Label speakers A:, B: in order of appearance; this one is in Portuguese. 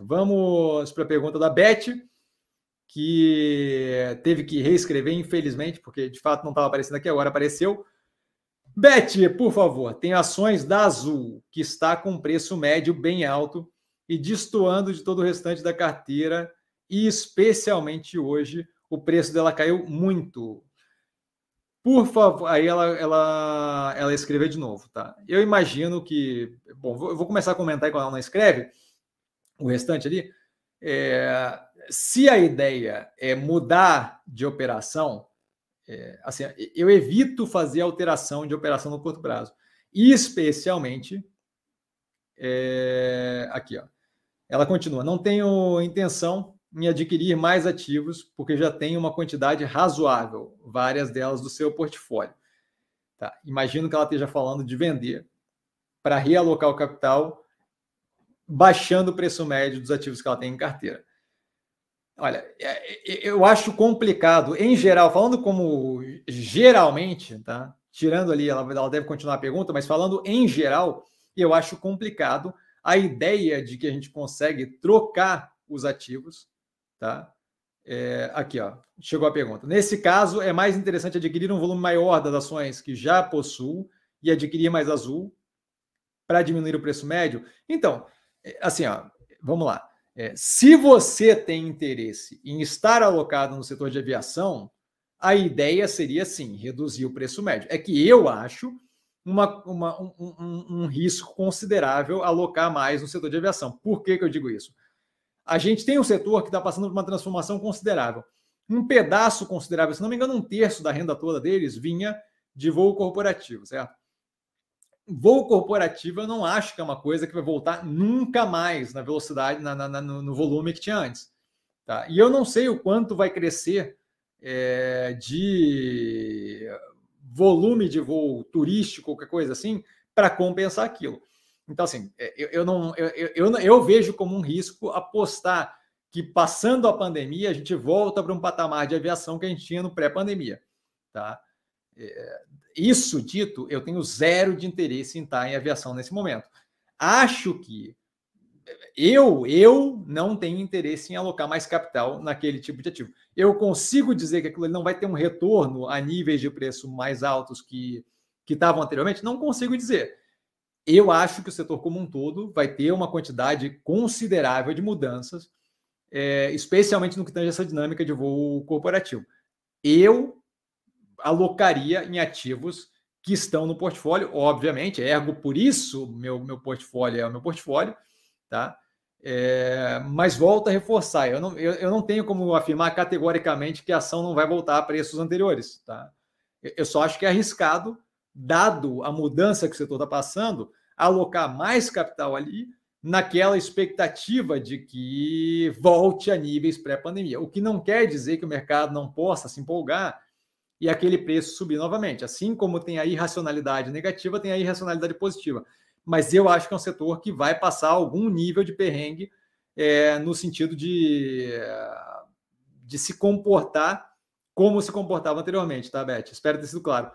A: Vamos para a pergunta da Beth, que teve que reescrever, infelizmente, porque de fato não estava aparecendo aqui, agora apareceu. Beth, por favor, tem ações da Azul, que está com preço médio bem alto e destoando de todo o restante da carteira, e especialmente hoje, o preço dela caiu muito. Por favor, aí ela, ela, ela escreveu de novo, tá? Eu imagino que. Bom, eu vou começar a comentar quando ela não escreve, o restante ali. É, se a ideia é mudar de operação, é, assim, eu evito fazer alteração de operação no curto prazo, especialmente é, aqui, ó. Ela continua: não tenho intenção em adquirir mais ativos, porque já tenho uma quantidade razoável, várias delas do seu portfólio. Tá? Imagino que ela esteja falando de vender para realocar o capital, baixando o preço médio dos ativos que ela tem em carteira. Olha, é, é, eu acho complicado, em geral, falando como geralmente, tá? Tirando ali, ela, ela deve continuar a pergunta, mas falando em geral, eu acho complicado a ideia de que a gente consegue trocar os ativos Tá? É, aqui, ó, chegou a pergunta. Nesse caso, é mais interessante adquirir um volume maior das ações que já possuo e adquirir mais azul para diminuir o preço médio? Então, assim, ó, vamos lá. É, se você tem interesse em estar alocado no setor de aviação, a ideia seria sim reduzir o preço médio. É que eu acho uma, uma um, um, um, risco considerável alocar mais no setor de aviação. Por que, que eu digo isso? a gente tem um setor que está passando por uma transformação considerável. Um pedaço considerável, se não me engano, um terço da renda toda deles vinha de voo corporativo, certo? Voo corporativo eu não acho que é uma coisa que vai voltar nunca mais na velocidade, na, na, no volume que tinha antes. Tá? E eu não sei o quanto vai crescer é, de volume de voo turístico, qualquer coisa assim, para compensar aquilo. Então, assim, é, eu, eu não, eu, eu, eu, vejo como um risco apostar que passando a pandemia a gente volta para um patamar de aviação que a gente tinha no pré-pandemia. Tá? É, isso dito, eu tenho zero de interesse em estar em aviação nesse momento. Acho que eu, eu não tenho interesse em alocar mais capital naquele tipo de ativo. Eu consigo dizer que aquilo não vai ter um retorno a níveis de preço mais altos que, que estavam anteriormente? Não consigo dizer eu acho que o setor como um todo vai ter uma quantidade considerável de mudanças, é, especialmente no que tange essa dinâmica de voo corporativo. Eu alocaria em ativos que estão no portfólio, obviamente, ergo por isso meu, meu portfólio é o meu portfólio, tá? É, mas volta a reforçar, eu não, eu, eu não tenho como afirmar categoricamente que a ação não vai voltar a preços anteriores, tá? Eu só acho que é arriscado dado a mudança que o setor está passando, alocar mais capital ali naquela expectativa de que volte a níveis pré-pandemia. O que não quer dizer que o mercado não possa se empolgar e aquele preço subir novamente. Assim como tem a irracionalidade negativa, tem a irracionalidade positiva. Mas eu acho que é um setor que vai passar algum nível de perrengue é, no sentido de, de se comportar como se comportava anteriormente, tá, Beth? Espero ter sido claro